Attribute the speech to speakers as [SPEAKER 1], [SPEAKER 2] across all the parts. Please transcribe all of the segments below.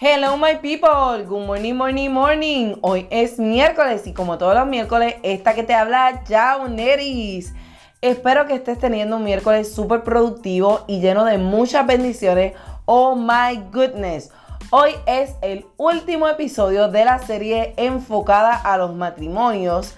[SPEAKER 1] Hello my people, good morning, morning, morning. Hoy es miércoles y como todos los miércoles, esta que te habla Jauneris. Espero que estés teniendo un miércoles súper productivo y lleno de muchas bendiciones. Oh my goodness. Hoy es el último episodio de la serie enfocada a los matrimonios.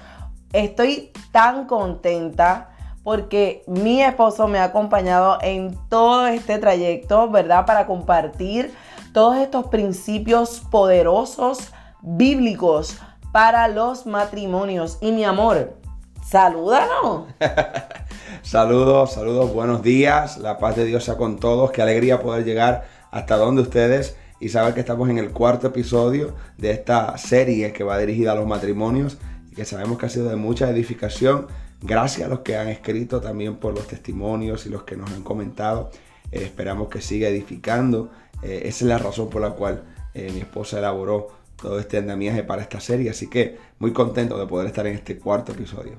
[SPEAKER 1] Estoy tan contenta porque mi esposo me ha acompañado en todo este trayecto, ¿verdad? Para compartir todos estos principios poderosos bíblicos para los matrimonios. Y mi amor, salúdanos.
[SPEAKER 2] saludos, saludos, buenos días. La paz de Dios sea con todos. Qué alegría poder llegar hasta donde ustedes y saber que estamos en el cuarto episodio de esta serie que va dirigida a los matrimonios y que sabemos que ha sido de mucha edificación Gracias a los que han escrito también por los testimonios y los que nos han comentado. Eh, esperamos que siga edificando. Eh, esa es la razón por la cual eh, mi esposa elaboró todo este andamiaje para esta serie. Así que muy contento de poder estar en este cuarto episodio.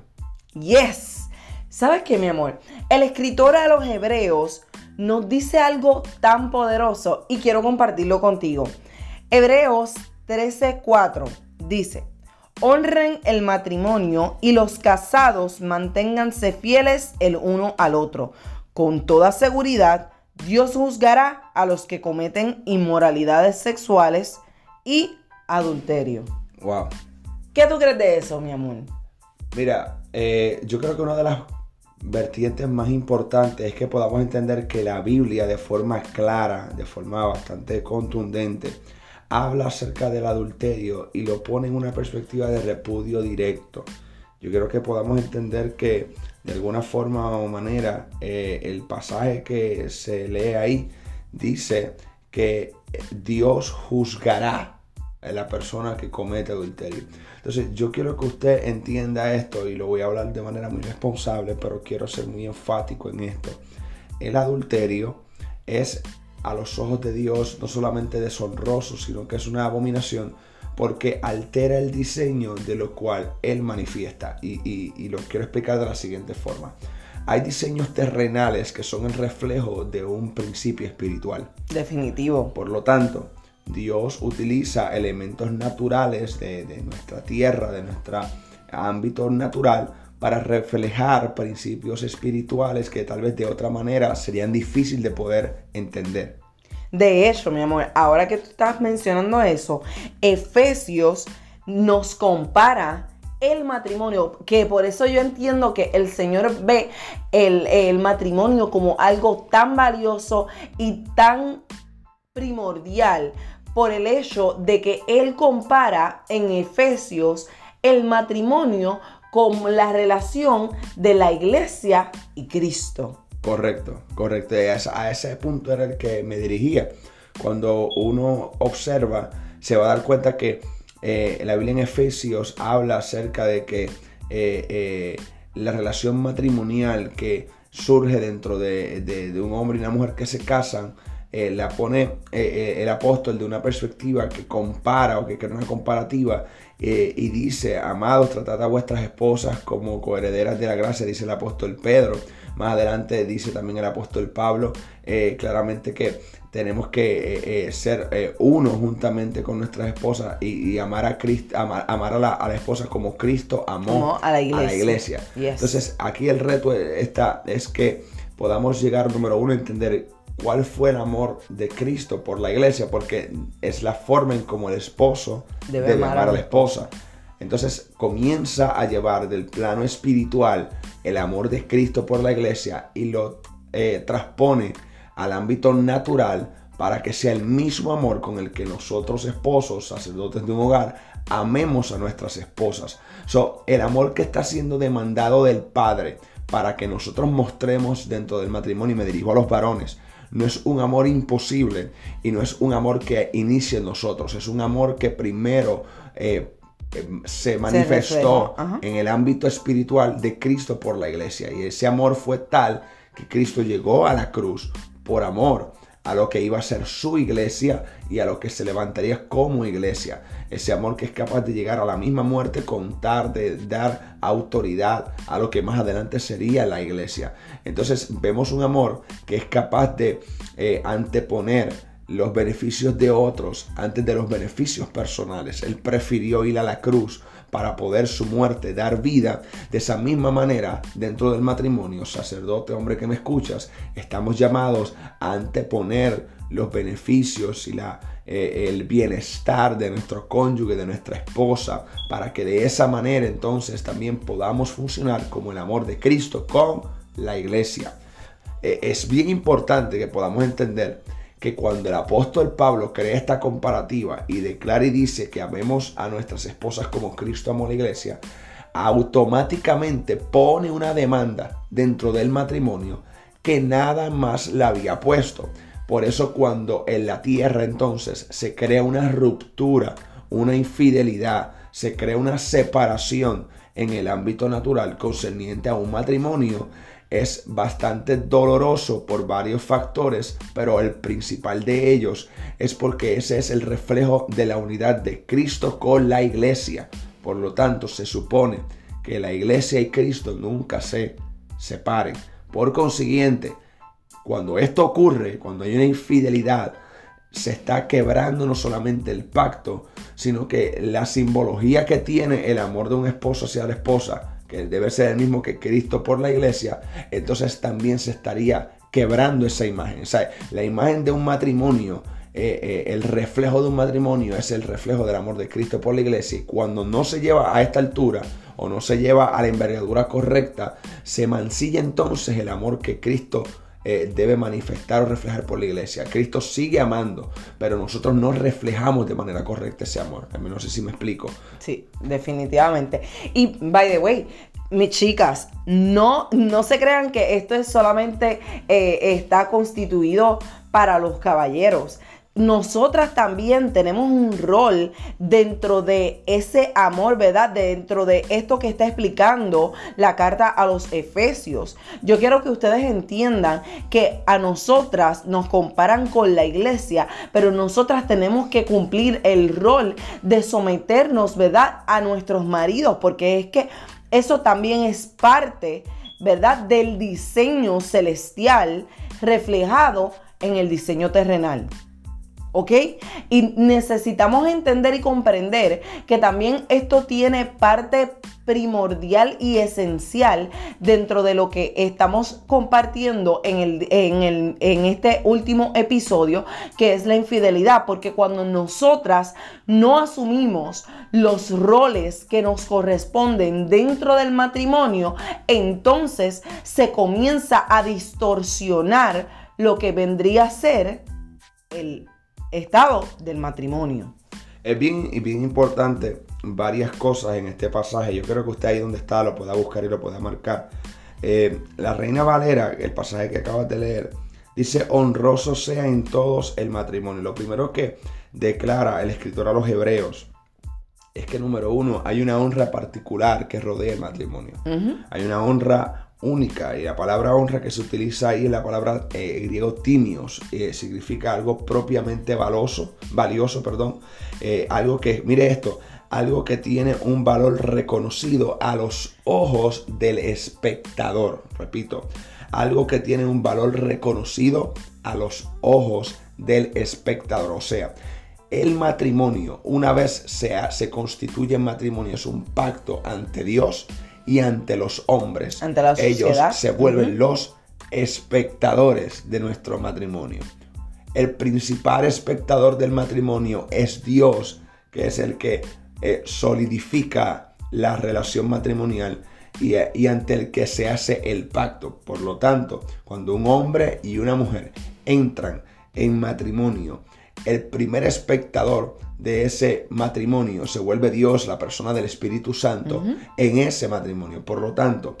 [SPEAKER 1] Yes. ¿Sabes qué, mi amor? El escritor a los hebreos nos dice algo tan poderoso y quiero compartirlo contigo. Hebreos 13:4 dice, honren el matrimonio y los casados manténganse fieles el uno al otro. Con toda seguridad, Dios juzgará a los que cometen inmoralidades sexuales y adulterio.
[SPEAKER 2] Wow.
[SPEAKER 1] ¿Qué tú crees de eso, mi amor?
[SPEAKER 2] Mira, eh, yo creo que una de las vertientes más importantes es que podamos entender que la Biblia de forma clara, de forma bastante contundente, habla acerca del adulterio y lo pone en una perspectiva de repudio directo. Yo quiero que podamos entender que de alguna forma o manera eh, el pasaje que se lee ahí dice que Dios juzgará a la persona que comete adulterio. Entonces yo quiero que usted entienda esto y lo voy a hablar de manera muy responsable, pero quiero ser muy enfático en esto. El adulterio es a los ojos de Dios no solamente deshonroso, sino que es una abominación porque altera el diseño de lo cual Él manifiesta. Y, lo quiero explicar de la siguiente forma. Hay diseños terrenales que son el reflejo de un principio espiritual.
[SPEAKER 1] Definitivo.
[SPEAKER 2] Por lo tanto, Dios utiliza elementos naturales de, de nuestra tierra, de nuestro ámbito natural, para reflejar principios espirituales que tal vez de otra manera serían difíciles de poder entender.
[SPEAKER 1] De hecho, mi amor, ahora que tú estás mencionando eso, Efesios nos compara el matrimonio, que por eso yo entiendo que el Señor ve el, el matrimonio como algo tan valioso y tan primordial por el hecho de que Él compara en Efesios el matrimonio con la relación de la iglesia y Cristo.
[SPEAKER 2] Correcto, correcto. A ese punto era el que me dirigía. Cuando uno observa, se va a dar cuenta que eh, la Biblia en Efesios habla acerca de que eh, eh, la relación matrimonial que surge dentro de, un hombre y una mujer que se casan, la pone el apóstol de una perspectiva que compara o que crea una comparativa y dice, amados, tratad a vuestras esposas como coherederas de la gracia, dice el apóstol Pedro. Más adelante dice también el apóstol Pablo eh, claramente que tenemos que eh, eh, ser uno juntamente con nuestras esposas y, amar a Cristo, amar, a, la, esposa como Cristo amó a la iglesia. Entonces aquí el reto está, es que podamos llegar, número uno, a entender cuál fue el amor de Cristo por la iglesia, porque es la forma en como el esposo debe, amar, a la esposa. Entonces comienza a llevar del plano espiritual el amor de Cristo por la iglesia y lo eh, transpone al ámbito natural para que sea el mismo amor con el que nosotros esposos, sacerdotes de un hogar, amemos a nuestras esposas. So, el amor que está siendo demandado del Padre para que nosotros mostremos dentro del matrimonio, y me dirijo a los varones, no es un amor imposible y no es un amor que inicie en nosotros, es un amor que primero eh, se manifestó en el ámbito espiritual de Cristo por la iglesia. Y ese amor fue tal que Cristo llegó a la cruz por amor a lo que iba a ser su iglesia y a lo que se levantaría como iglesia. Ese amor que es capaz de llegar a la misma muerte, contar, de dar autoridad a lo que más adelante sería la iglesia. Entonces vemos un amor que es capaz de eh, anteponer los beneficios de otros antes de los beneficios personales. Él prefirió ir a la cruz para poder su muerte dar vida. De esa misma manera, dentro del matrimonio, sacerdote, hombre que me escuchas, estamos llamados a anteponer los beneficios y la, eh, el bienestar de nuestro cónyuge, de nuestra esposa, para que de esa manera entonces también podamos funcionar como el amor de Cristo con la iglesia. Eh, es bien importante que podamos entender que cuando el apóstol Pablo crea esta comparativa y declara y dice que amemos a nuestras esposas como Cristo amó a la iglesia, automáticamente pone una demanda dentro del matrimonio que nada más la había puesto. Por eso cuando en la tierra entonces se crea una ruptura, una infidelidad, se crea una separación en el ámbito natural concerniente a un matrimonio, es bastante doloroso por varios factores, pero el principal de ellos es porque ese es el reflejo de la unidad de Cristo con la iglesia. Por lo tanto, se supone que la iglesia y Cristo nunca se separen. Por consiguiente, cuando esto ocurre, cuando hay una infidelidad, se está quebrando no solamente el pacto, sino que la simbología que tiene el amor de un esposo hacia la esposa que debe ser el mismo que Cristo por la iglesia, entonces también se estaría quebrando esa imagen. O sea, la imagen de un matrimonio, eh, eh, el reflejo de un matrimonio es el reflejo del amor de Cristo por la iglesia. Y cuando no se lleva a esta altura o no se lleva a la envergadura correcta, se mancilla entonces el amor que Cristo eh, debe manifestar o reflejar por la iglesia. Cristo sigue amando, pero nosotros no reflejamos de manera correcta ese amor. A mí no sé si me explico.
[SPEAKER 1] Sí, definitivamente. Y, by the way, mis chicas, no, no se crean que esto es solamente eh, está constituido para los caballeros nosotras también tenemos un rol dentro de ese amor, ¿verdad? Dentro de esto que está explicando la carta a los Efesios. Yo quiero que ustedes entiendan que a nosotras nos comparan con la iglesia, pero nosotras tenemos que cumplir el rol de someternos, ¿verdad? A nuestros maridos, porque es que eso también es parte, ¿verdad? Del diseño celestial reflejado en el diseño terrenal. ¿Ok? Y necesitamos entender y comprender que también esto tiene parte primordial y esencial dentro de lo que estamos compartiendo en, el, en, el, en este último episodio, que es la infidelidad, porque cuando nosotras no asumimos los roles que nos corresponden dentro del matrimonio, entonces se comienza a distorsionar lo que vendría a ser el estado del matrimonio.
[SPEAKER 2] Es bien, bien importante varias cosas en este pasaje. Yo creo que usted ahí donde está lo pueda buscar y lo pueda marcar. Eh, la Reina Valera, el pasaje que acabas de leer, dice, honroso sea en todos el matrimonio. Lo primero que declara el escritor a los hebreos es que, número uno, hay una honra particular que rodea el matrimonio. Hay una honra única y la palabra honra que se utiliza ahí es la palabra eh, griego timios, eh, significa algo propiamente valioso, valioso, perdón, eh, algo que, mire esto, algo que tiene un valor reconocido a los ojos del espectador, repito, algo que tiene un valor reconocido a los ojos del espectador, o sea, el matrimonio, una vez sea, se constituye en matrimonio, es un pacto ante Dios, y ante los hombres.
[SPEAKER 1] Ante la
[SPEAKER 2] Ellos se vuelven los espectadores de nuestro matrimonio. El principal espectador del matrimonio es Dios, que es el que eh, solidifica la relación matrimonial y, eh, y, ante el que se hace el pacto. Por lo tanto, cuando un hombre y una mujer entran en matrimonio, el primer espectador de ese matrimonio se vuelve Dios, la persona del Espíritu Santo, en ese matrimonio. Por lo tanto,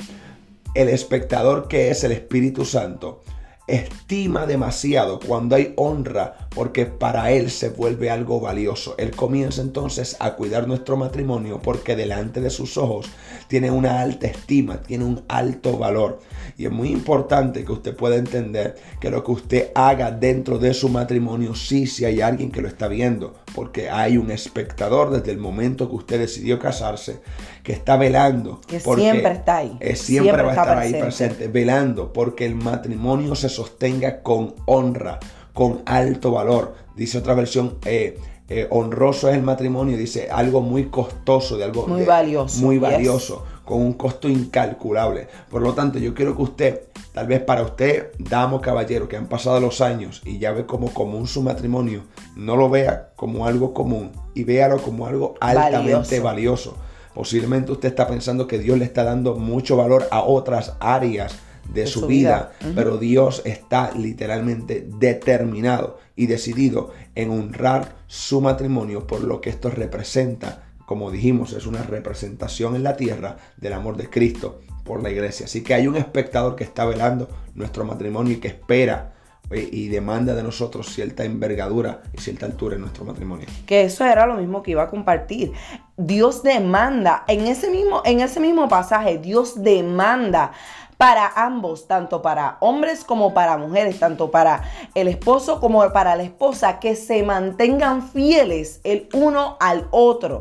[SPEAKER 2] el espectador que es el Espíritu Santo estima demasiado cuando hay honra porque para él se vuelve algo valioso. Él comienza entonces a cuidar nuestro matrimonio porque delante de sus ojos tiene una alta estima, tiene un alto valor. Y es muy importante que usted pueda entender que lo que usted haga dentro de su matrimonio, sí, si hay alguien que lo está viendo, porque hay un espectador desde el momento que usted decidió casarse, que está velando.
[SPEAKER 1] Que siempre está ahí.
[SPEAKER 2] siempre, va a estar ahí presente, velando, porque el matrimonio se sostenga con honra, con alto valor. Dice otra versión, eh, eh, honroso es el matrimonio, dice algo muy costoso, de algo
[SPEAKER 1] muy valioso.
[SPEAKER 2] Muy valioso, con un costo incalculable. Por lo tanto, yo quiero que usted, tal vez para usted, damo caballero, que han pasado los años y ya ve como común su matrimonio, no lo vea como algo común y véalo como algo altamente valioso. Posiblemente usted está pensando que Dios le está dando mucho valor a otras áreas de, su, vida, pero Dios está literalmente determinado y decidido en honrar su matrimonio por lo que esto representa. Como dijimos, es una representación en la tierra del amor de Cristo por la iglesia. Así que hay un espectador que está velando nuestro matrimonio y que espera eh, y demanda de nosotros cierta envergadura y cierta altura en nuestro matrimonio.
[SPEAKER 1] Que eso era lo mismo que iba a compartir. Dios demanda, en ese mismo, en ese mismo pasaje, Dios demanda para ambos, tanto para hombres como para mujeres, tanto para el esposo como para la esposa, que se mantengan fieles el uno al otro.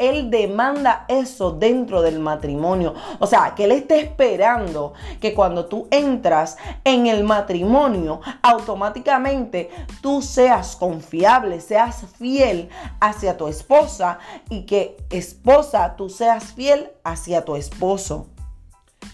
[SPEAKER 1] Él demanda eso dentro del matrimonio. O sea, que Él esté esperando que cuando tú entras en el matrimonio, automáticamente tú seas confiable, seas fiel hacia tu esposa y que esposa tú seas fiel hacia tu esposo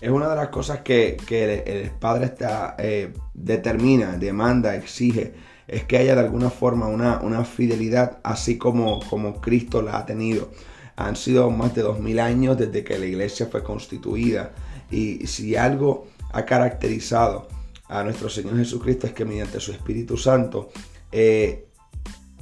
[SPEAKER 2] es una de las cosas que, el, padre está, eh, determina, demanda, exige, es que haya de alguna forma una, una fidelidad así como, como Cristo la ha tenido. Han sido más de dos mil años desde que la iglesia fue constituida y si algo ha caracterizado a nuestro Señor Jesucristo es que mediante su Espíritu Santo eh,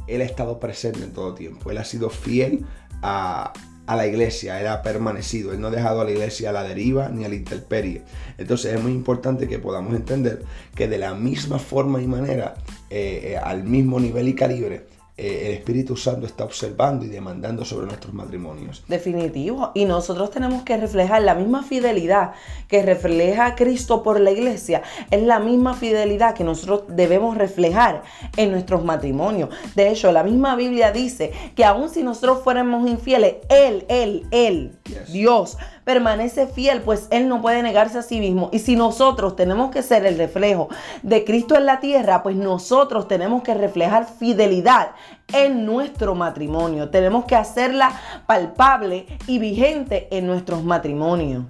[SPEAKER 2] Él ha estado presente en todo tiempo. Él ha sido fiel a, a la iglesia, él ha permanecido, él no ha dejado a la iglesia a la deriva ni a la intemperie. Entonces es muy importante que podamos entender que de la misma forma y manera, eh, eh, al mismo nivel y calibre, eh, el Espíritu Santo está observando y demandando sobre nuestros matrimonios.
[SPEAKER 1] Definitivo. Y nosotros tenemos que reflejar la misma fidelidad que refleja Cristo por la iglesia. Es la misma fidelidad que nosotros debemos reflejar en nuestros matrimonios. De hecho, la misma Biblia dice que aun si nosotros fuéramos infieles, Él, Él, Él, Dios, permanece fiel, pues Él no puede negarse a sí mismo. Y si nosotros tenemos que ser el reflejo de Cristo en la tierra, pues nosotros tenemos que reflejar fidelidad en nuestro matrimonio. Tenemos que hacerla palpable y vigente en nuestros matrimonios.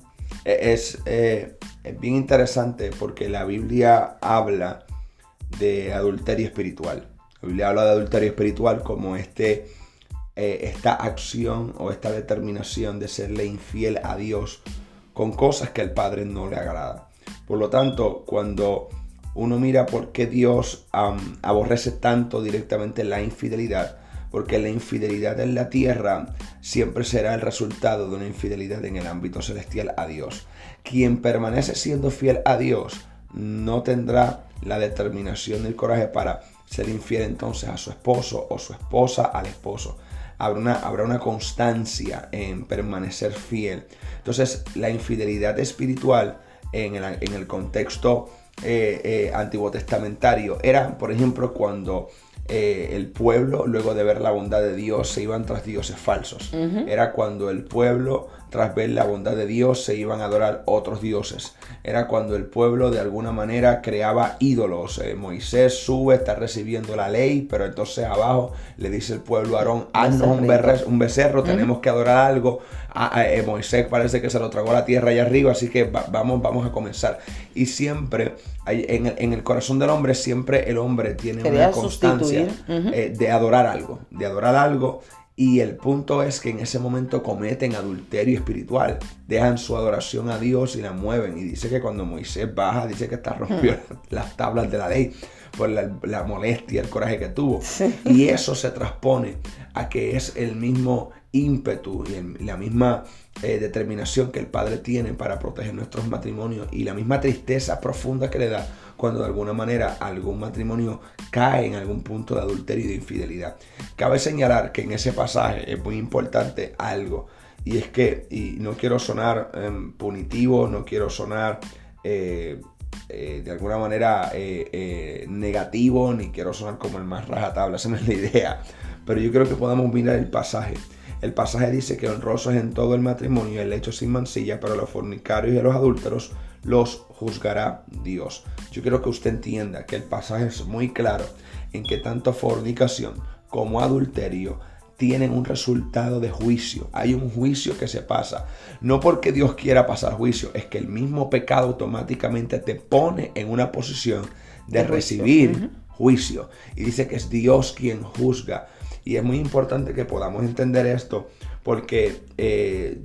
[SPEAKER 2] E, es, eh, es bien interesante porque la Biblia habla de adulterio espiritual. La Biblia habla de adulterio espiritual como este eh, esta acción o esta determinación de serle infiel a Dios con cosas que al Padre no le agrada. Por lo tanto, cuando uno mira por qué Dios aborrece tanto directamente la infidelidad, porque la infidelidad en la tierra siempre será el resultado de una infidelidad en el ámbito celestial a Dios. Quien permanece siendo fiel a Dios no tendrá la determinación y el coraje para ser infiel entonces a su esposo o su esposa al esposo habrá una, habrá una constancia en permanecer fiel. Entonces, la infidelidad espiritual en el, en el contexto eh, eh, antiguo testamentario era, por ejemplo, cuando eh, el pueblo, luego de ver la bondad de Dios, se iban tras dioses falsos. Era cuando el pueblo tras ver la bondad de Dios, se iban a adorar otros dioses. Era cuando el pueblo de alguna manera creaba ídolos. Eh, Moisés sube, está recibiendo la ley, pero entonces abajo le dice el pueblo a Aarón, haznos un, becerro, tenemos que adorar algo. Eh, Moisés parece que se lo tragó a la tierra allá arriba, así que vamos, vamos a comenzar. Y siempre, en el, en el, corazón del hombre, siempre el hombre tiene una constancia eh, de adorar algo, de adorar algo y el punto es que en ese momento cometen adulterio espiritual, dejan su adoración a Dios y la mueven. Y dice que cuando Moisés baja, dice que está rompió hmm. las tablas de la ley por la, molestia, el coraje que tuvo. Y eso se transpone a que es el mismo ímpetu y la misma eh, determinación que el Padre tiene para proteger nuestros matrimonios y la misma tristeza profunda que le da cuando de alguna manera algún matrimonio cae en algún punto de adulterio y de infidelidad. Cabe señalar que en ese pasaje es muy importante algo y es que, y no quiero sonar em, punitivo, no quiero sonar... Eh, eh, de alguna manera negativo, ni quiero sonar como el más rajatabla, esa no es la idea. Pero yo creo que podamos mirar el pasaje el pasaje dice que honroso es en todo el matrimonio el hecho sin mancilla, pero los fornicarios y los adúlteros los juzgará Dios. Yo quiero que usted entienda que el pasaje es muy claro en que tanto fornicación como adulterio tienen un resultado de juicio. Hay un juicio que se pasa. No porque Dios quiera pasar juicio, es que el mismo pecado automáticamente te pone en una posición de, recibir juicio. Y dice que es Dios quien juzga. Y es muy importante que podamos entender esto porque eh,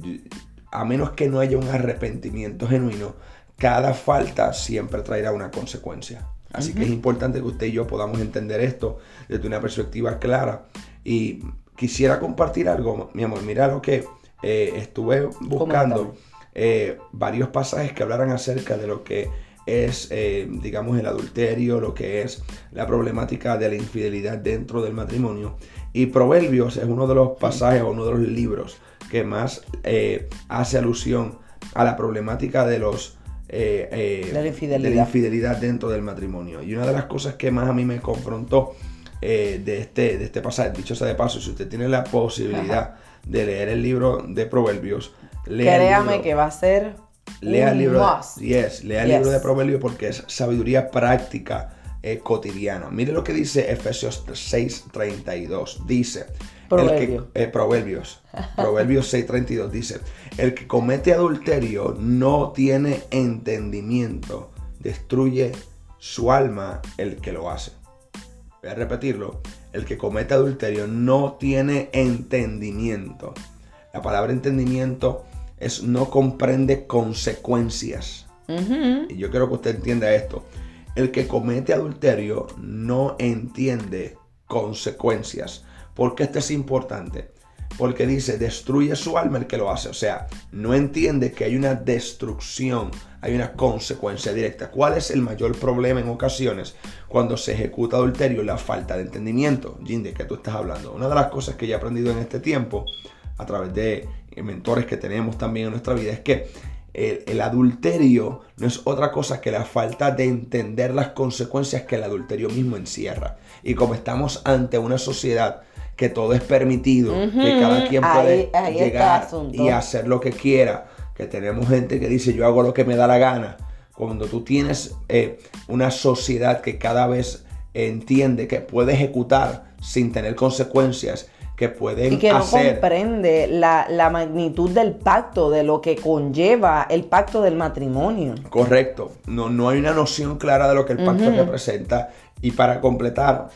[SPEAKER 2] a menos que no haya un arrepentimiento genuino, cada falta siempre traerá una consecuencia. Así que es importante que usted y yo podamos entender esto desde una perspectiva clara. Y quisiera compartir algo, mi amor. Mira lo que eh, estuve buscando eh, varios pasajes que hablaran acerca de lo que es, eh, digamos, el adulterio, lo que es la problemática de la infidelidad dentro del matrimonio. Y Proverbios es uno de los pasajes o uno de los libros que más hace alusión a la problemática de los eh, eh, de, la infidelidad. dentro del matrimonio. Y una de las cosas que más a mí me confrontó eh, de, este, de este pasaje, dicho sea de paso, si usted tiene la posibilidad de leer el libro de Proverbios,
[SPEAKER 1] lea Créame que va a ser
[SPEAKER 2] lea el libro de, yes, lea el libro de Proverbios porque es sabiduría práctica cotidiana. Mire lo que dice Efesios 6:32. Dice, eh, proverbios. Proverbios 6:32 dice, el que comete adulterio no tiene entendimiento, destruye su alma el que lo hace. Voy a repetirlo, el que comete adulterio no tiene entendimiento. La palabra entendimiento es no comprende consecuencias. Y yo quiero que usted entienda esto. El que comete adulterio no entiende consecuencias. ¿Por qué esto es importante? Porque dice, destruye su alma el que lo hace. O sea, no entiende que hay una destrucción, hay una consecuencia directa. ¿Cuál es el mayor problema en ocasiones cuando se ejecuta adulterio? La falta de entendimiento. Jim, ¿de qué tú estás hablando? Una de las cosas que yo he aprendido en este tiempo, a través de mentores que tenemos también en nuestra vida, es que el, adulterio no es otra cosa que la falta de entender las consecuencias que el adulterio mismo encierra. Y como estamos ante una sociedad que todo es permitido, que cada quien puede llegar y hacer lo que quiera, que tenemos gente que dice yo hago lo que me da la gana. Cuando tú tienes eh, una sociedad que cada vez entiende que puede ejecutar sin tener consecuencias, que pueden
[SPEAKER 1] y que no comprende la, magnitud del pacto, de lo que conlleva el pacto del matrimonio.
[SPEAKER 2] Correcto, no, no hay una noción clara de lo que el pacto representa. Y para completar,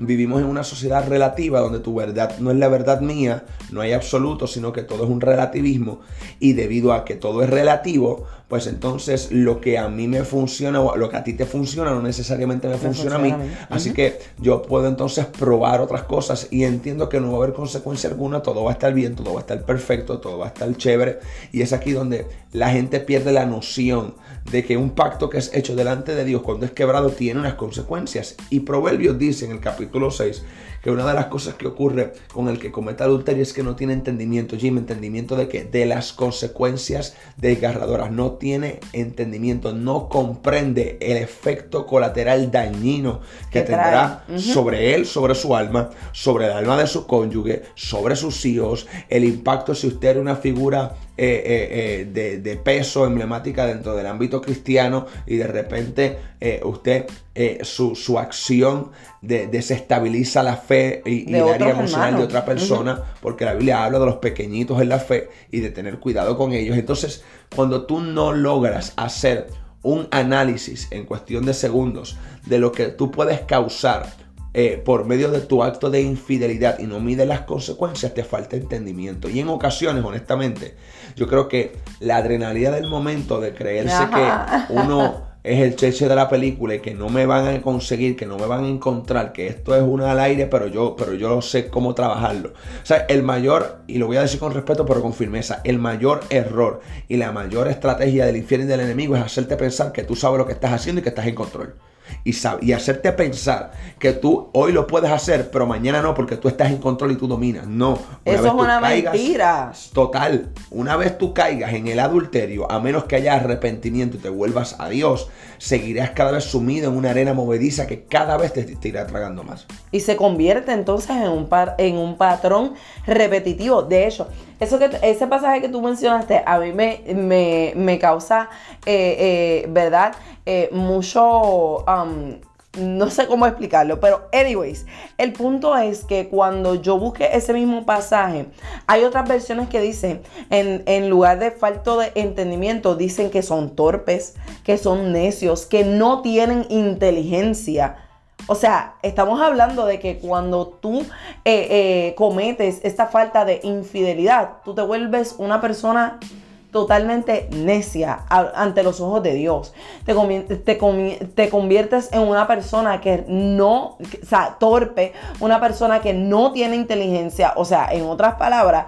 [SPEAKER 2] Vivimos en una sociedad relativa donde tu verdad no es la verdad mía, no hay absoluto, sino que todo es un relativismo. Y debido a que todo es relativo, pues entonces lo que a mí me funciona o lo que a ti te funciona no necesariamente me, funciona, a mí. Así que yo puedo entonces probar otras cosas y entiendo que no va a haber consecuencia alguna, todo va a estar bien, todo va a estar perfecto, todo va a estar chévere. Y es aquí donde la gente pierde la noción de que un pacto que es hecho delante de Dios cuando es quebrado tiene unas consecuencias. Y Proverbios dice en el capítulo 6 que una de las cosas que ocurre con el que comete adulterio es que no tiene entendimiento, Jim, entendimiento de que de las consecuencias desgarradoras, no tiene entendimiento, no comprende el efecto colateral dañino que tendrá sobre él, sobre su alma, sobre el alma de su cónyuge, sobre sus hijos, el impacto si usted era una figura eh, eh, eh, de, peso emblemática dentro del ámbito cristiano y de repente usted, su, acción desestabiliza la fe y, el área emocional de otra persona, porque la Biblia habla de los pequeñitos en la fe y de tener cuidado con ellos. Entonces, cuando tú no logras hacer un análisis en cuestión de segundos de lo que tú puedes causar eh, por medio de tu acto de infidelidad y no mide las consecuencias, te falta entendimiento. Y en ocasiones, honestamente, yo creo que la adrenalina del momento de creerse que uno es el cheche de la película y que no me van a conseguir, que no me van a encontrar, que esto es una al aire, pero yo, pero yo sé cómo trabajarlo. O sea, el mayor, y lo voy a decir con respeto, pero con firmeza, el mayor error y la mayor estrategia del infierno y del enemigo es hacerte pensar que tú sabes lo que estás haciendo y que estás en control. Y, y hacerte pensar que tú hoy lo puedes hacer, pero mañana no, porque tú estás en control y tú dominas. No.
[SPEAKER 1] Eso es una mentira.
[SPEAKER 2] Total. Una vez tú caigas en el adulterio, a menos que haya arrepentimiento y te vuelvas a Dios, seguirás cada vez sumido en una arena movediza que cada vez te, irá tragando más.
[SPEAKER 1] Y se convierte entonces en un, par, en un patrón repetitivo. De hecho, eso que, ese pasaje que tú mencionaste a mí me, me, causa, eh, eh, ¿verdad? Eh, mucho... Um, no sé cómo explicarlo, pero anyways, el punto es que cuando yo busque ese mismo pasaje, hay otras versiones que dicen, en, en, lugar de falto de entendimiento, dicen que son torpes, que son necios, que no tienen inteligencia. O sea, estamos hablando de que cuando tú eh, eh, cometes esta falta de infidelidad, tú te vuelves una persona totalmente necia ante los ojos de Dios. Te, te, conviertes en una persona que no, o sea, torpe, una persona que no tiene inteligencia. O sea, en otras palabras,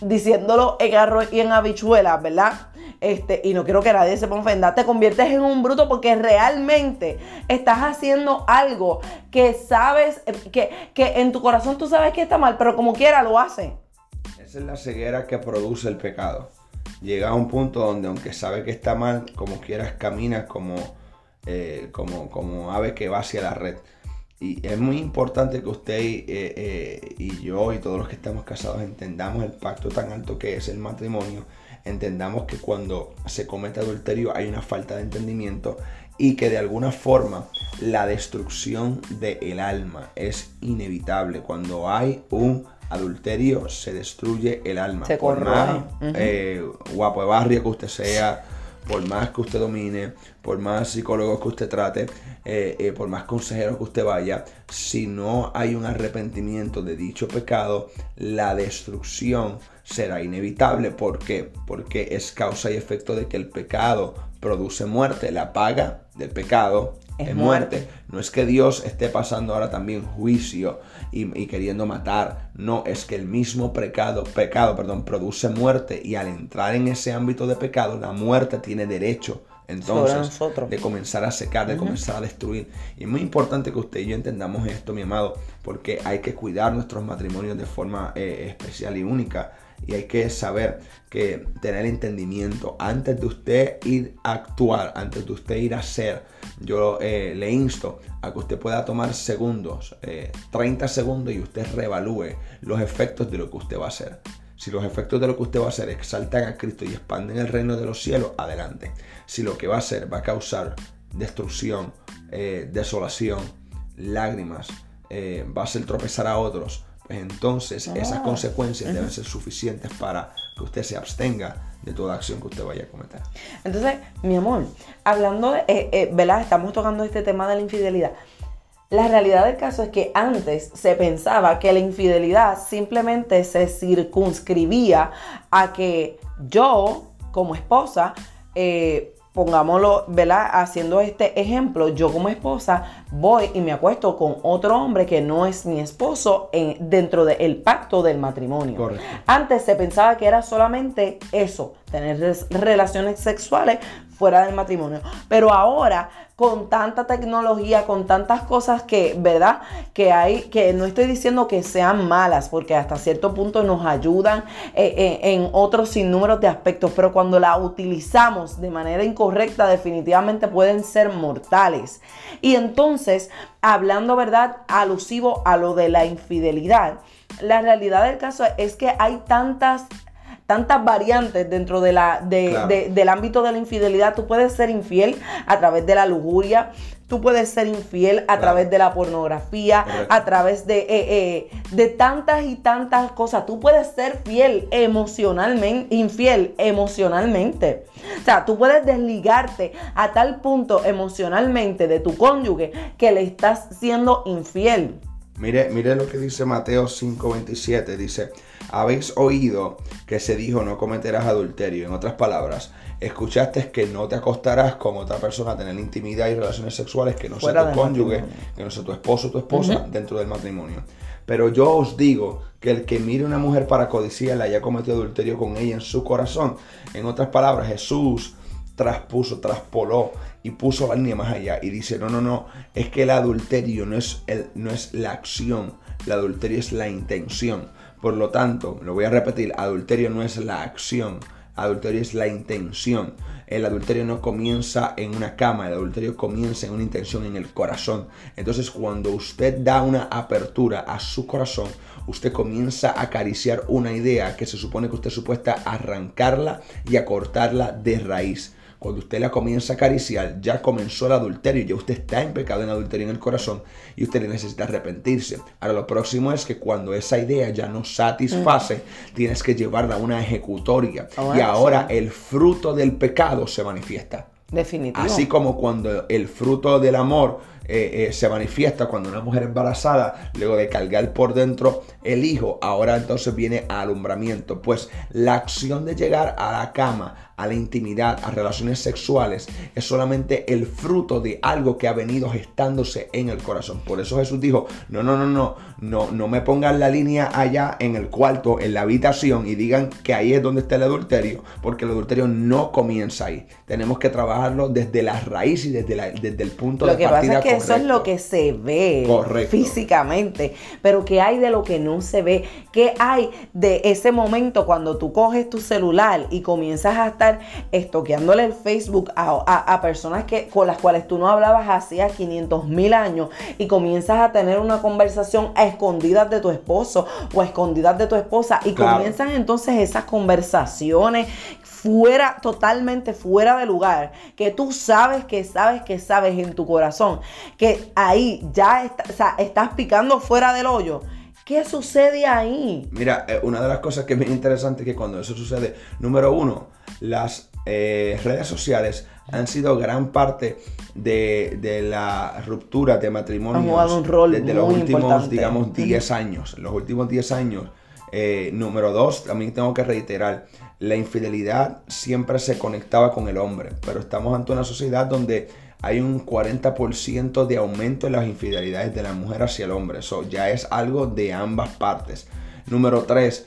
[SPEAKER 1] diciéndolo en arroz y en habichuelas, ¿verdad? Este, y no quiero que nadie se ofenda, te conviertes en un bruto porque realmente estás haciendo algo que sabes, que, que en tu corazón tú sabes que está mal, pero como quiera lo hace.
[SPEAKER 2] Esa es la ceguera que produce el pecado. Llega a un punto donde aunque sabe que está mal, como quieras caminas como, eh, como, como ave que va hacia la red. Y es muy importante que usted eh, eh, y yo y todos los que estamos casados entendamos el pacto tan alto que es el matrimonio entendamos que cuando se comete adulterio hay una falta de entendimiento y que de alguna forma la destrucción del alma es inevitable. Cuando hay un adulterio se destruye el alma.
[SPEAKER 1] Se por más
[SPEAKER 2] eh, guapo de barrio que usted sea, por más que usted domine, por más psicólogos que usted trate, eh, eh, por más consejeros que usted vaya, si no hay un arrepentimiento de dicho pecado, la destrucción será inevitable. ¿Por qué? Porque es causa y efecto de que el pecado produce muerte. La paga del pecado es, muerte. No es que Dios esté pasando ahora también juicio y, queriendo matar. No, es que el mismo pecado, pecado perdón, produce muerte y al entrar en ese ámbito de pecado, la muerte tiene derecho entonces, de comenzar a secar, de comenzar a destruir. Y es muy importante que usted y yo entendamos esto, mi amado, porque hay que cuidar nuestros matrimonios de forma eh, especial y única. Y hay que saber que tener entendimiento antes de usted ir a actuar, antes de usted ir a hacer. Yo eh, le insto a que usted pueda tomar segundos, 30 eh, segundos y usted reevalúe los efectos de lo que usted va a hacer. Si los efectos de lo que usted va a hacer exaltan a Cristo y expanden el reino de los cielos, adelante. Si lo que va a hacer va a causar destrucción, eh, desolación, lágrimas, va a hacer tropezar a otros, pues entonces esas ah. consecuencias deben ser suficientes para que usted se abstenga de toda acción que usted vaya a cometer.
[SPEAKER 1] Entonces, mi amor, hablando de, eh, eh, ¿verdad? Estamos tocando este tema de la infidelidad. La realidad del caso es que antes se pensaba que la infidelidad simplemente se circunscribía a que yo, como esposa, eh, pongámoslo, ¿verdad? Haciendo este ejemplo, yo como esposa voy y me acuesto con otro hombre que no es mi esposo en, dentro del pacto del matrimonio. Antes se pensaba que era solamente eso, tener relaciones sexuales fuera del matrimonio. Pero ahora, con tanta tecnología, con tantas cosas que, ¿verdad? Que hay, que no estoy diciendo que sean malas, porque hasta cierto punto nos ayudan eh, eh, en otros sinnúmeros de aspectos, pero cuando la utilizamos de manera incorrecta, definitivamente pueden ser mortales. Y entonces, hablando, ¿verdad? Alusivo a lo de la infidelidad. La realidad del caso es que hay tantas tantas variantes dentro de la, del ámbito de la infidelidad. Tú puedes ser infiel a través de la lujuria, tú puedes ser infiel a través de la pornografía, a través de, eh, eh, de tantas y tantas cosas. Tú puedes ser fiel emocionalmente, infiel emocionalmente. O sea, tú puedes desligarte a tal punto emocionalmente de tu cónyuge que le estás siendo infiel.
[SPEAKER 2] Mire, mire lo que dice Mateo 5:27. Dice, habéis oído que se dijo no cometerás adulterio. En otras palabras, escuchaste que no te acostarás con otra persona a tener intimidad y relaciones sexuales que no sea tu cónyuge, que no sea tu esposo o tu esposa dentro del matrimonio. Pero yo os digo que el que mire a una mujer para codiciarla haya cometido adulterio con ella en su corazón. En otras palabras, Jesús traspuso, traspoló y puso la línea más allá y dice, no, no, no, es que el adulterio no es, el, no es la acción, el adulterio es la intención. Por lo tanto, lo voy a repetir, adulterio no es la acción, adulterio es la intención. El adulterio no comienza en una cama, el adulterio comienza en una intención en el corazón. Entonces cuando usted da una apertura a su corazón, usted comienza a acariciar una idea que se supone que usted supuesta arrancarla y a cortarla de raíz. Cuando usted la comienza a acariciar, ya comenzó el adulterio, ya usted está en pecado en adulterio en el corazón y usted necesita arrepentirse. Ahora lo próximo es que cuando esa idea ya no satisface, tienes que llevarla a una ejecutoria. y ahora el fruto del pecado se manifiesta.
[SPEAKER 1] Definitivo.
[SPEAKER 2] Así como cuando el fruto del amor eh, eh, se manifiesta cuando una mujer embarazada, luego de cargar por dentro el hijo, ahora entonces viene alumbramiento. Pues la acción de llegar a la cama, a la intimidad, a relaciones sexuales, es solamente el fruto de algo que ha venido gestándose en el corazón. Por eso Jesús dijo, no, no, no, no, no, no me pongan la línea allá en el cuarto, en la habitación y digan que ahí es donde está el adulterio, porque el adulterio no comienza ahí. Tenemos que trabajarlo desde la raíz y desde, la, desde el punto
[SPEAKER 1] de
[SPEAKER 2] partida
[SPEAKER 1] que eso es lo que se ve físicamente, pero ¿qué hay de lo que no se ve? ¿Qué hay de ese momento cuando tú coges tu celular y comienzas a estar estoqueándole el Facebook a, personas que, con las cuales tú no hablabas hacía 500 mil años y comienzas a tener una conversación a escondidas de tu esposo o a escondidas de tu esposa y comienzan entonces esas conversaciones fuera, totalmente fuera de lugar, que tú sabes que sabes que sabes en tu corazón, que ahí ya estás picando fuera del hoyo. ¿Qué sucede ahí?
[SPEAKER 2] Mira, eh, una de las cosas que es muy interesante es que cuando eso sucede, número uno, las eh, redes sociales han sido gran parte de, la ruptura de matrimonio
[SPEAKER 1] un rol
[SPEAKER 2] desde los últimos, digamos, 10 años. Los últimos 10 años. Eh, número dos, también tengo que reiterar, la infidelidad siempre se conectaba con el hombre, pero estamos ante una sociedad donde hay un 40% de aumento en las infidelidades de la mujer hacia el hombre. Eso ya es algo de ambas partes. Número 3.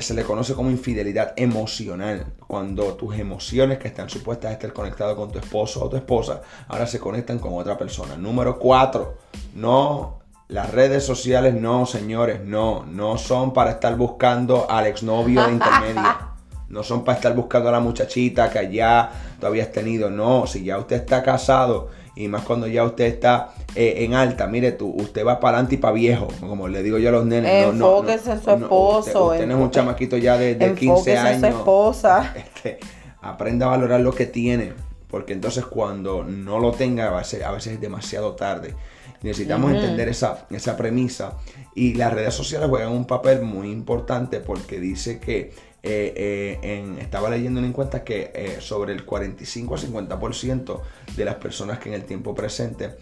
[SPEAKER 2] Se le conoce como infidelidad emocional. Cuando tus emociones que están supuestas a estar conectadas con tu esposo o tu esposa, ahora se conectan con otra persona. Número 4. No las redes sociales no, señores, no, no son para estar buscando al exnovio de intermedio. No son para estar buscando a la muchachita que allá todavía has tenido. No, si ya usted está casado y más cuando ya usted está eh, en alta, mire tú, usted va para adelante y para viejo, como le digo yo a los nenes.
[SPEAKER 1] Enfóquese en su esposo.
[SPEAKER 2] usted, un chamaquito ya de, de 15 años.
[SPEAKER 1] En su esposa.
[SPEAKER 2] Este, aprenda a valorar lo que tiene, porque entonces cuando no lo tenga a veces, a veces es demasiado tarde. Necesitamos entender esa, esa premisa y las redes sociales juegan un papel muy importante porque dice que eh, eh, estaba leyendo en cuenta que eh, sobre el 45 a 50% de las personas que en el tiempo presente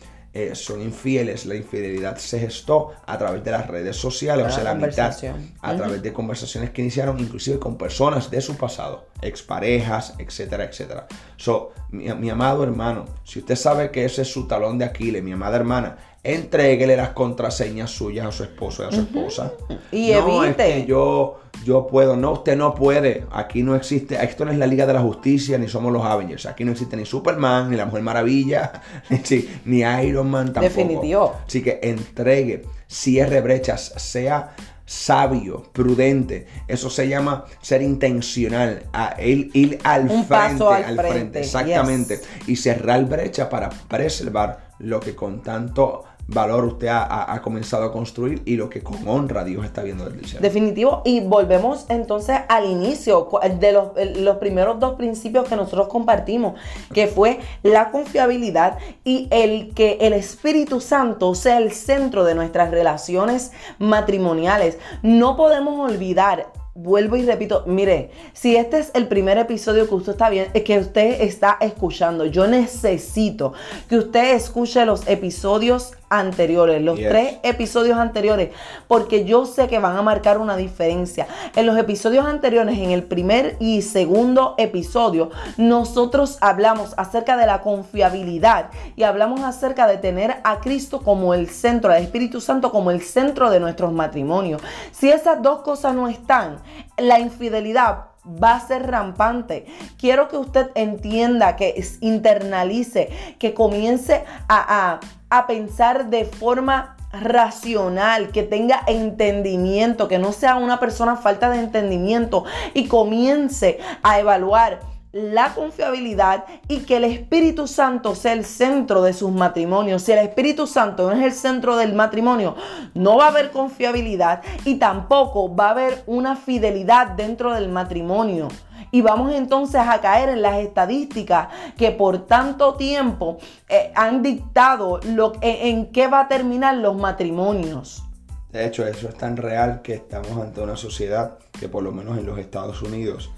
[SPEAKER 2] son infieles, la infidelidad se gestó a través de las redes sociales, o sea, la mitad a través de conversaciones que iniciaron inclusive con personas de su pasado, exparejas, etcétera, etcétera. So, mi, mi amado hermano, si usted sabe que ese es su talón de Aquiles, mi amada hermana, entréguele las contraseñas suyas a su esposo y a su esposa.
[SPEAKER 1] Y evite.
[SPEAKER 2] yo, yo puedo. No, usted no puede. Aquí no existe. Esto no es la Liga de la Justicia, ni somos los Avengers. Aquí no existe ni Superman, ni la Mujer Maravilla, ni, Iron Man tampoco.
[SPEAKER 1] Definitivo.
[SPEAKER 2] Así que entregue, cierre brechas, sea sabio, prudente. Eso se llama ser intencional, a ir, al frente, al, frente, exactamente, y cerrar brecha para preservar lo que con tanto valor usted ha, comenzado a construir y lo que con honra Dios está viendo del cielo.
[SPEAKER 1] Definitivo. Y volvemos entonces al inicio de los, los, primeros dos principios que nosotros compartimos, que fue la confiabilidad y el que el Espíritu Santo sea el centro de nuestras relaciones matrimoniales. No podemos olvidar vuelvo y repito, mire, si este es el primer episodio que usted está bien, que usted está escuchando, yo necesito que usted escuche los episodios anteriores, los tres episodios anteriores, porque yo sé que van a marcar una diferencia. En los episodios anteriores, en el primer y segundo episodio, nosotros hablamos acerca de la confiabilidad y hablamos acerca de tener a Cristo como el centro, al Espíritu Santo como el centro de nuestros matrimonios. Si esas dos cosas no están, la infidelidad va a ser rampante. Quiero que usted entienda, que internalice, que comience a, a pensar de forma racional, que tenga entendimiento, que no sea una persona falta de entendimiento y comience a evaluar la confiabilidad y que el Espíritu Santo sea el centro de sus matrimonios. Si el Espíritu Santo no es el centro del matrimonio, no va a haber confiabilidad y tampoco va a haber una fidelidad dentro del matrimonio. Y vamos entonces a caer en las estadísticas que por tanto tiempo eh, han dictado lo, en qué va a terminar los matrimonios.
[SPEAKER 2] De hecho, eso es tan real que estamos ante una sociedad que por lo menos en los Estados Unidos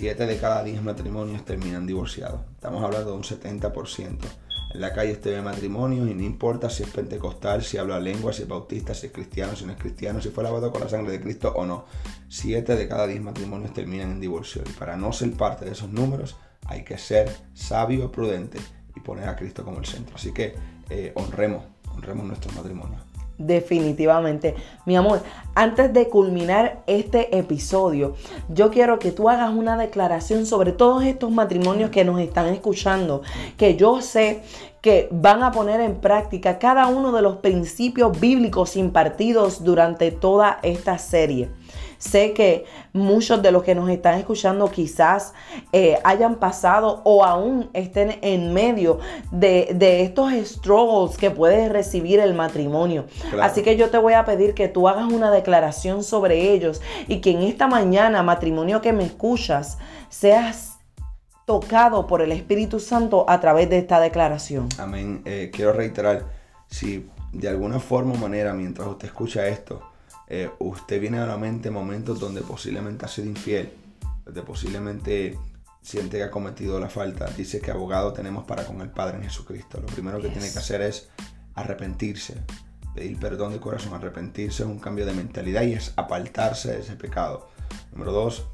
[SPEAKER 2] 7 de cada 10 matrimonios terminan divorciados. Estamos hablando de un 70%. En la calle usted ve matrimonios y no importa si es pentecostal, si habla lengua, si es bautista, si es cristiano, si no es cristiano, si fue lavado con la sangre de Cristo o no. 7 de cada 10 matrimonios terminan en divorcio. Y para no ser parte de esos números hay que ser sabio prudente y poner a Cristo como el centro. Así que eh, honremos, honremos nuestros matrimonios.
[SPEAKER 1] Definitivamente. Mi amor, antes de culminar este episodio, yo quiero que tú hagas una declaración sobre todos estos matrimonios que nos están escuchando, que yo sé que van a poner en práctica cada uno de los principios bíblicos impartidos durante toda esta serie. Sé que muchos de los que nos están escuchando quizás eh, hayan pasado o aún estén en medio de, estos struggles que puede recibir el matrimonio. Así que yo te voy a pedir que tú hagas una declaración sobre ellos y que en esta mañana, matrimonio que me escuchas, seas tocado por el Espíritu Santo a través de esta declaración.
[SPEAKER 2] Amén. Eh, quiero reiterar, si de alguna forma o manera, mientras usted escucha esto, eh, usted viene a la mente momentos donde posiblemente ha sido infiel, donde posiblemente siente que ha cometido la falta. Dice que abogado tenemos para con el Padre en Jesucristo. Lo primero que tiene que hacer es arrepentirse, pedir perdón de corazón. Arrepentirse es un cambio de mentalidad y es apartarse de ese pecado. Número dos,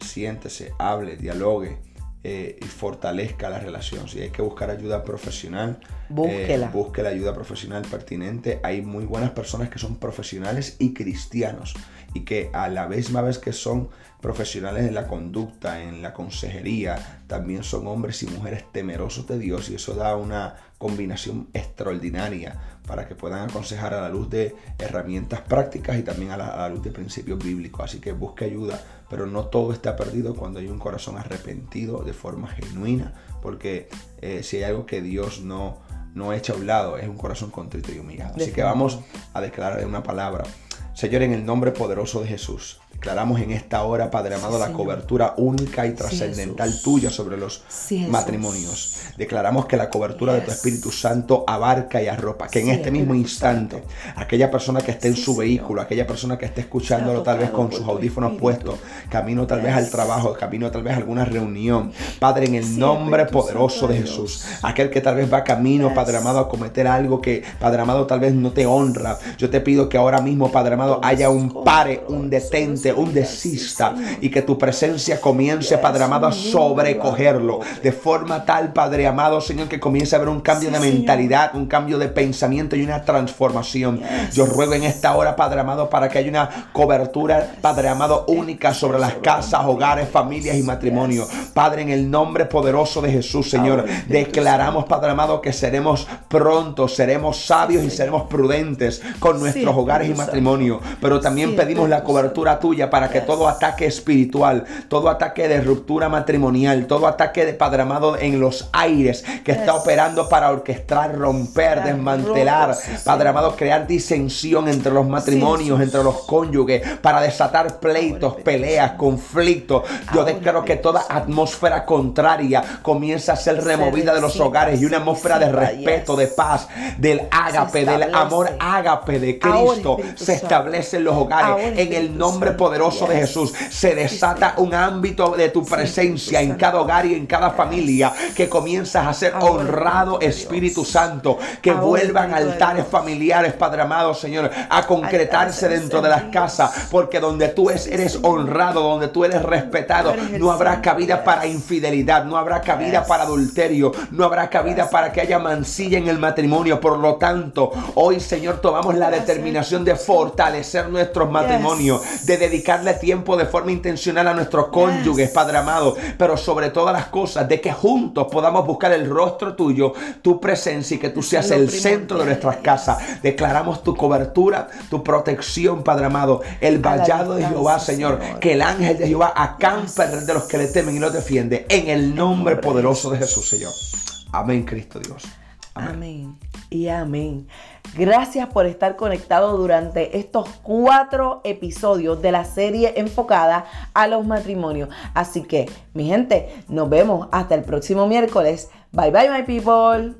[SPEAKER 2] siéntese, hable, dialogue eh, y fortalezca la relación. Si hay que buscar ayuda profesional,
[SPEAKER 1] Búsquela.
[SPEAKER 2] Eh, busque la ayuda profesional pertinente. Hay muy buenas personas que son profesionales y cristianos y que a la misma vez que son profesionales en la conducta, en la consejería, también son hombres y mujeres temerosos de Dios y eso da una combinación extraordinaria para que puedan aconsejar a la luz de herramientas prácticas y también a la, luz de principios bíblicos. Así que busque ayuda, pero no todo está perdido cuando hay un corazón arrepentido de forma genuina, porque eh, si hay algo que Dios no, no echa a un lado, es un corazón contrito y humillado. Así que vamos a declarar una palabra. Señor, en el nombre poderoso de Jesús, Declaramos en esta hora, Padre amado, la cobertura única y trascendental tuya sobre los matrimonios. Declaramos que la cobertura de tu Espíritu Santo abarca y arropa. Que en este mismo instante, aquella persona que esté en su vehículo, aquella persona que esté escuchándolo tal vez con sus audífonos puestos, camino tal vez al trabajo, camino tal vez a alguna reunión. Padre, en el nombre poderoso de Jesús, aquel que tal vez va camino, Padre amado, a cometer algo que, Padre amado, tal vez no te honra. Yo te pido que ahora mismo, Padre amado, haya un pare, un detente un desista y que tu presencia comience, Padre amado, a sobrecogerlo de forma tal, Padre amado, Señor, que comience a haber un cambio de mentalidad, un cambio de pensamiento y una transformación. Yo ruego en esta hora, Padre amado, para que haya una cobertura, Padre amado, única sobre las casas, hogares, familias y matrimonios. Padre, en el nombre poderoso de Jesús, Señor, declaramos, Padre amado, que seremos prontos, seremos sabios y seremos prudentes con nuestros hogares y matrimonios. Pero también pedimos la cobertura tuya para que todo ataque espiritual, todo ataque de ruptura matrimonial, todo ataque de Padre amado en los aires que está operando para orquestar, romper, desmantelar, Padre amado, crear disensión entre los matrimonios, entre los cónyuges, para desatar pleitos, peleas, conflictos. Yo declaro que toda atmósfera contraria comienza a ser removida de los hogares y una atmósfera de respeto, de paz, del ágape, del amor ágape de Cristo se establece en los hogares en el nombre poderoso de Jesús, se desata un ámbito de tu presencia en cada hogar y en cada familia que comienzas a ser honrado Espíritu Santo, que vuelvan altares familiares, Padre amado, Señor, a concretarse dentro de las casas, porque donde tú eres honrado, donde tú eres respetado, no habrá cabida para infidelidad, no habrá cabida para adulterio, no habrá cabida para que haya mancilla en el matrimonio. Por lo tanto, hoy, Señor, tomamos la determinación de fortalecer nuestros matrimonios, de dedicarle tiempo de forma intencional a nuestros cónyuges, Padre amado, pero sobre todas las cosas, de que juntos podamos buscar el rostro tuyo, tu presencia y que tú seas el centro de nuestras casas. Declaramos tu cobertura, tu protección, Padre amado, el vallado de Jehová, Señor, que el ángel de Jehová acampa de los que le temen y los defiende, en el nombre poderoso de Jesús, Señor. Amén, Cristo Dios.
[SPEAKER 1] Amén. Y amén. Gracias por estar conectado durante estos cuatro episodios de la serie enfocada a los matrimonios. Así que, mi gente, nos vemos hasta el próximo miércoles. Bye bye, my people.